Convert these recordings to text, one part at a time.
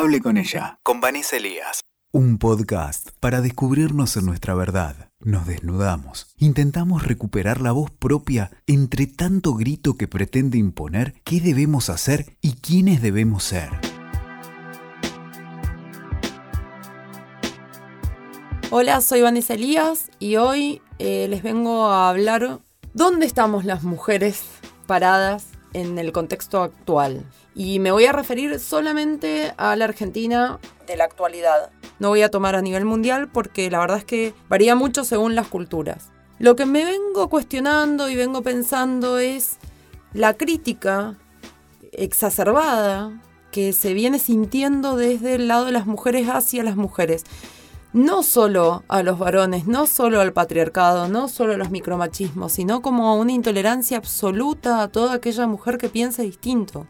Hable con ella, con Vanessa Elías. Un podcast para descubrirnos en nuestra verdad. Nos desnudamos. Intentamos recuperar la voz propia entre tanto grito que pretende imponer qué debemos hacer y quiénes debemos ser. Hola, soy Vanessa Elías y hoy eh, les vengo a hablar dónde estamos las mujeres paradas en el contexto actual. Y me voy a referir solamente a la Argentina de la actualidad. No voy a tomar a nivel mundial porque la verdad es que varía mucho según las culturas. Lo que me vengo cuestionando y vengo pensando es la crítica exacerbada que se viene sintiendo desde el lado de las mujeres hacia las mujeres no solo a los varones, no solo al patriarcado, no solo a los micromachismos, sino como una intolerancia absoluta a toda aquella mujer que piensa distinto,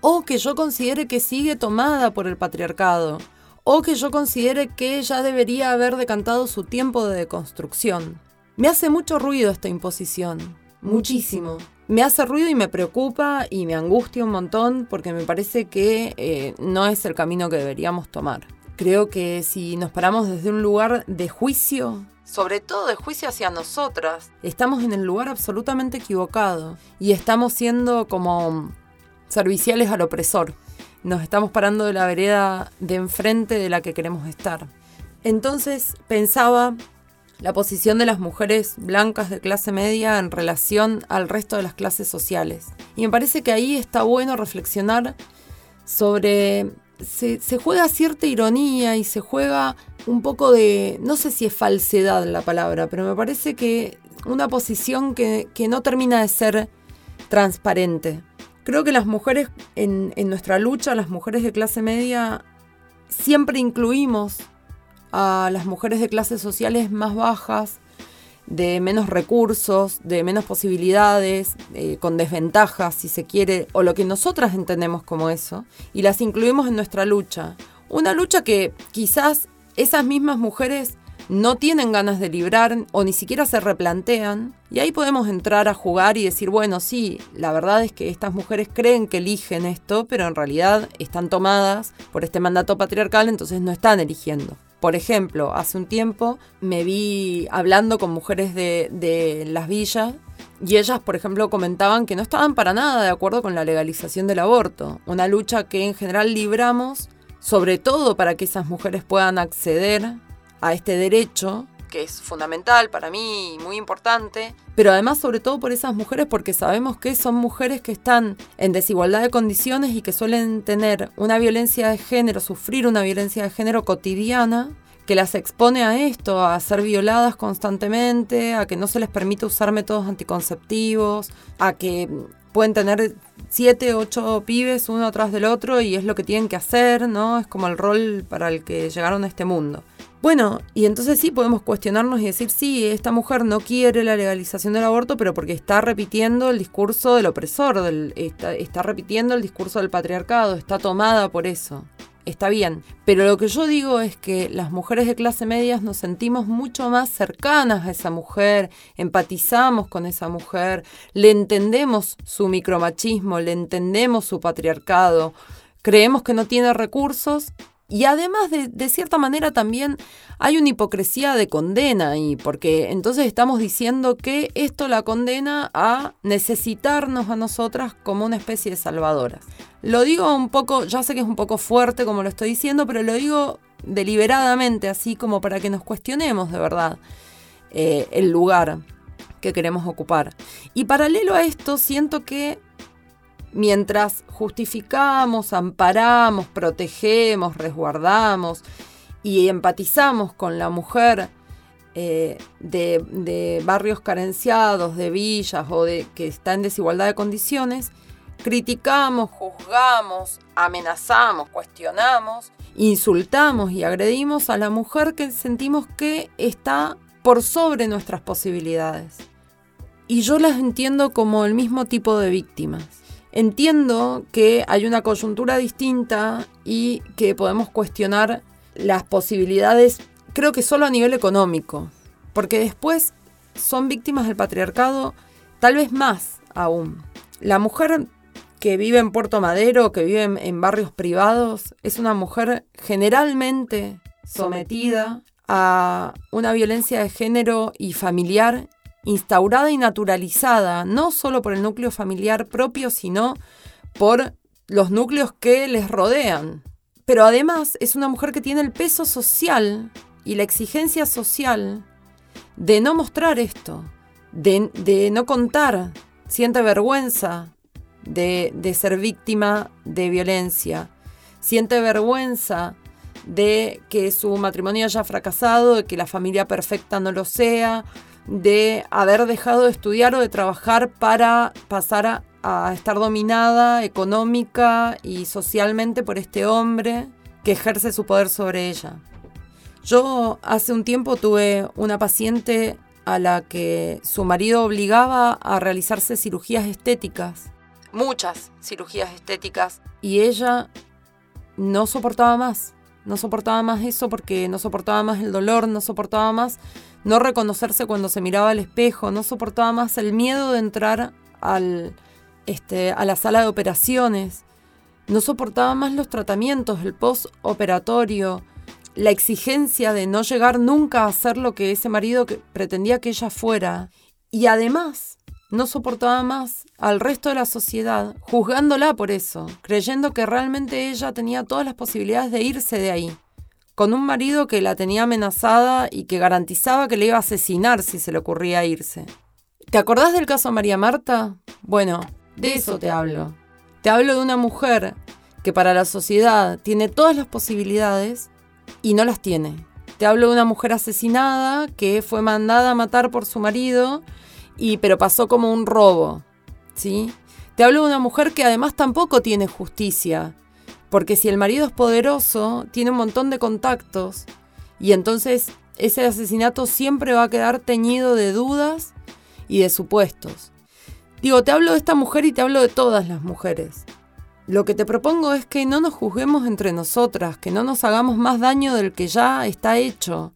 o que yo considere que sigue tomada por el patriarcado, o que yo considere que ya debería haber decantado su tiempo de deconstrucción. Me hace mucho ruido esta imposición, muchísimo. Me hace ruido y me preocupa y me angustia un montón porque me parece que eh, no es el camino que deberíamos tomar. Creo que si nos paramos desde un lugar de juicio, sobre todo de juicio hacia nosotras, estamos en el lugar absolutamente equivocado y estamos siendo como serviciales al opresor. Nos estamos parando de la vereda de enfrente de la que queremos estar. Entonces pensaba la posición de las mujeres blancas de clase media en relación al resto de las clases sociales. Y me parece que ahí está bueno reflexionar sobre se, juega cierta ironía y se juega un poco de, no sé si es falsedad la palabra, pero me parece que una posición que, no termina de ser transparente. Creo que las mujeres en, en nuestra lucha, las mujeres de clase media, siempre incluimos a las mujeres de clases sociales más bajas de menos recursos, de menos posibilidades, eh, con desventajas, si se quiere, o lo que nosotras entendemos como eso, y las incluimos en nuestra lucha. Una lucha que quizás esas mismas mujeres no tienen ganas de librar o ni siquiera se replantean, y ahí podemos entrar a jugar y decir, bueno, sí, la verdad es que estas mujeres creen que eligen esto, pero en realidad están tomadas por este mandato patriarcal, entonces no están eligiendo. Por ejemplo, hace un tiempo me vi hablando con mujeres de, las villas y ellas, por ejemplo, comentaban que no estaban para nada de acuerdo con la legalización del aborto, una lucha que en general libramos, sobre todo para que esas mujeres puedan acceder a este derecho, que es fundamental para mí y muy importante, pero además sobre todo por esas mujeres porque sabemos que son mujeres que están en desigualdad de condiciones y que suelen tener una violencia de género, sufrir una violencia de género cotidiana que las expone a esto, a ser violadas constantemente, a que no se les permite usar métodos anticonceptivos, a que pueden tener siete, ocho pibes uno atrás del otro y es lo que tienen que hacer, ¿no? Es como el rol para el que llegaron a este mundo. Bueno, y entonces sí podemos cuestionarnos y decir, sí, esta mujer no quiere la legalización del aborto, pero porque está repitiendo el discurso del opresor, está, repitiendo el discurso del patriarcado, está tomada por eso está bien. Pero lo que yo digo es que las mujeres de clase media nos sentimos mucho más cercanas a esa mujer, empatizamos con esa mujer, le entendemos su micromachismo, le entendemos su patriarcado, creemos que no tiene recursos y además, de, cierta manera, también hay una hipocresía de condena ahí, porque entonces estamos diciendo que esto la condena a necesitarnos a nosotras como una especie de salvadoras. Lo digo un poco, ya sé que es un poco fuerte como lo estoy diciendo, pero lo digo deliberadamente, así como para que nos cuestionemos de verdad eh, el lugar que queremos ocupar. Y paralelo a esto, siento que mientras justificamos, amparamos, protegemos, resguardamos y empatizamos con la mujer eh, de, barrios carenciados, de villas o de que está en desigualdad de condiciones, criticamos, juzgamos, amenazamos, cuestionamos, insultamos y agredimos a la mujer que sentimos que está por sobre nuestras posibilidades. Y yo las entiendo como el mismo tipo de víctimas. Entiendo que hay una coyuntura distinta y que podemos cuestionar las posibilidades, creo que solo a nivel económico, porque después son víctimas del patriarcado tal vez más aún. La mujer que vive en Puerto Madero, que vive en, barrios privados, es una mujer generalmente sometida a una violencia de género y familiar instaurada y naturalizada, no solo por el núcleo familiar propio, sino por los núcleos que les rodean. Pero además es una mujer que tiene el peso social y la exigencia social de no mostrar esto, de, no contar, siente vergüenza de, ser víctima de violencia, siente vergüenza de que su matrimonio haya fracasado, de que la familia perfecta no lo sea, de haber dejado de estudiar o de trabajar para pasar a, estar dominada económica y socialmente por este hombre que ejerce su poder sobre ella. Yo hace un tiempo tuve una paciente a la que su marido obligaba a realizarse cirugías estéticas, muchas cirugías estéticas, y ella no soportaba más, no soportaba más eso porque no soportaba más el dolor, no soportaba más no reconocerse cuando se miraba al espejo, no soportaba más el miedo de entrar al, este, a la sala de operaciones, no soportaba más los tratamientos, el postoperatorio, la exigencia de no llegar nunca a ser lo que ese marido pretendía que ella fuera. Y además, no soportaba más al resto de la sociedad, juzgándola por eso, creyendo que realmente ella tenía todas las posibilidades de irse de ahí con un marido que la tenía amenazada y que garantizaba que le iba a asesinar si se le ocurría irse. ¿Te acordás del caso María Marta? Bueno, de eso te hablo. Te hablo de una mujer que para la sociedad tiene todas las posibilidades y no las tiene. Te hablo de una mujer asesinada que fue mandada a matar por su marido y pero pasó como un robo, ¿sí? Te hablo de una mujer que además tampoco tiene justicia, porque si el marido es poderoso, tiene un montón de contactos y entonces ese asesinato siempre va a quedar teñido de dudas y de supuestos. Digo, te hablo de esta mujer y te hablo de todas las mujeres. Lo que te propongo es que no nos juzguemos entre nosotras, que no nos hagamos más daño del que ya está hecho.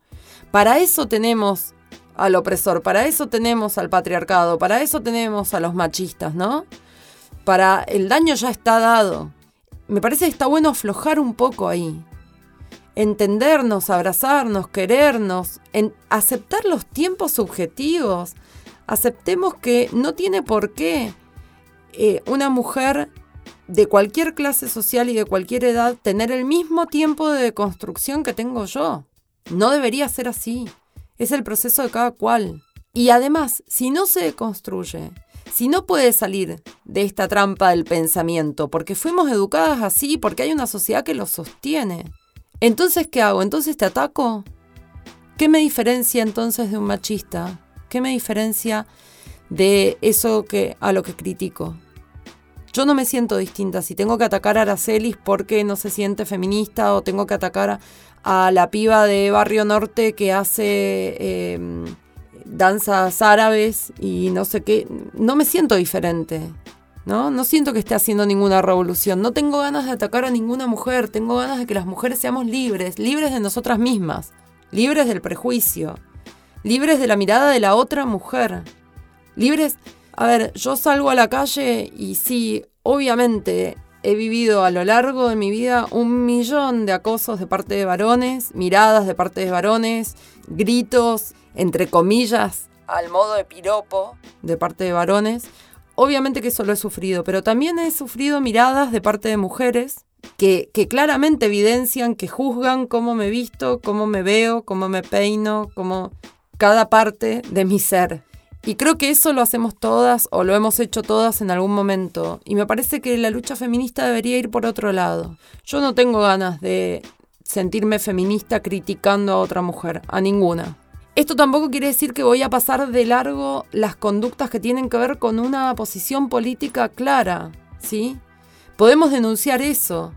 Para eso tenemos al opresor, para eso tenemos al patriarcado, para eso tenemos a los machistas, ¿no? Para el daño ya está dado me parece que está bueno aflojar un poco ahí. Entendernos, abrazarnos, querernos, en aceptar los tiempos subjetivos. Aceptemos que no tiene por qué eh, una mujer de cualquier clase social y de cualquier edad tener el mismo tiempo de construcción que tengo yo. No debería ser así. Es el proceso de cada cual. Y además, si no se construye si no puede salir de esta trampa del pensamiento, porque fuimos educadas así, porque hay una sociedad que lo sostiene, entonces, ¿qué hago? ¿Entonces te ataco? ¿Qué me diferencia entonces de un machista? ¿Qué me diferencia de eso que, a lo que critico? Yo no me siento distinta. Si tengo que atacar a Aracelis porque no se siente feminista o tengo que atacar a, la piba de Barrio Norte que hace em, danzas árabes y no sé qué, no me siento diferente. ¿no? No siento que esté haciendo ninguna revolución. No tengo ganas de atacar a ninguna mujer. Tengo ganas de que las mujeres seamos libres, libres de nosotras mismas, libres del prejuicio, libres de la mirada de la otra mujer. Libres. A ver, yo salgo a la calle y sí, obviamente he vivido a lo largo de mi vida un millón de acosos de parte de varones, miradas de parte de varones, gritos, entre comillas, al modo de piropo de parte de varones. Obviamente que eso lo he sufrido, pero también he sufrido miradas de parte de mujeres que, que, claramente evidencian, que juzgan cómo me visto, cómo me veo, cómo me peino, cómo cada parte de mi ser. Y creo que eso lo hacemos todas o lo hemos hecho todas en algún momento. Y me parece que la lucha feminista debería ir por otro lado. Yo no tengo ganas de sentirme feminista criticando a otra mujer, a ninguna. Esto tampoco quiere decir que voy a pasar de largo las conductas que tienen que ver con una posición política clara, ¿sí? Podemos denunciar eso.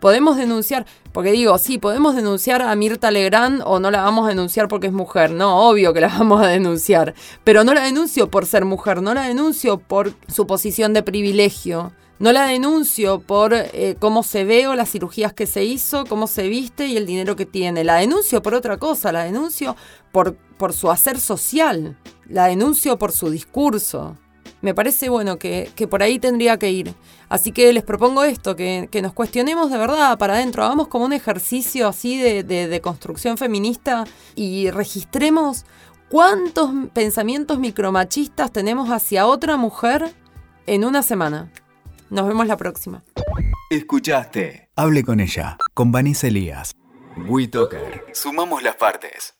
Podemos denunciar, porque digo, sí, podemos denunciar a Mirta Legrand o no la vamos a denunciar porque es mujer. No, obvio que la vamos a denunciar. Pero no la denuncio por ser mujer, no la denuncio por su posición de privilegio. No la denuncio por eh, cómo se ve o las cirugías que se hizo, cómo se viste y el dinero que tiene. La denuncio por otra cosa, la denuncio por, por su hacer social, la denuncio por su discurso. Me parece bueno que, por ahí tendría que ir. Así que les propongo esto, que, nos cuestionemos de verdad para adentro, hagamos como un ejercicio así de, de construcción feminista y registremos cuántos pensamientos micromachistas tenemos hacia otra mujer en una semana. Nos vemos la próxima. Escuchaste. Hable con ella, con Vanessa Elías. WeToker. Sumamos las partes.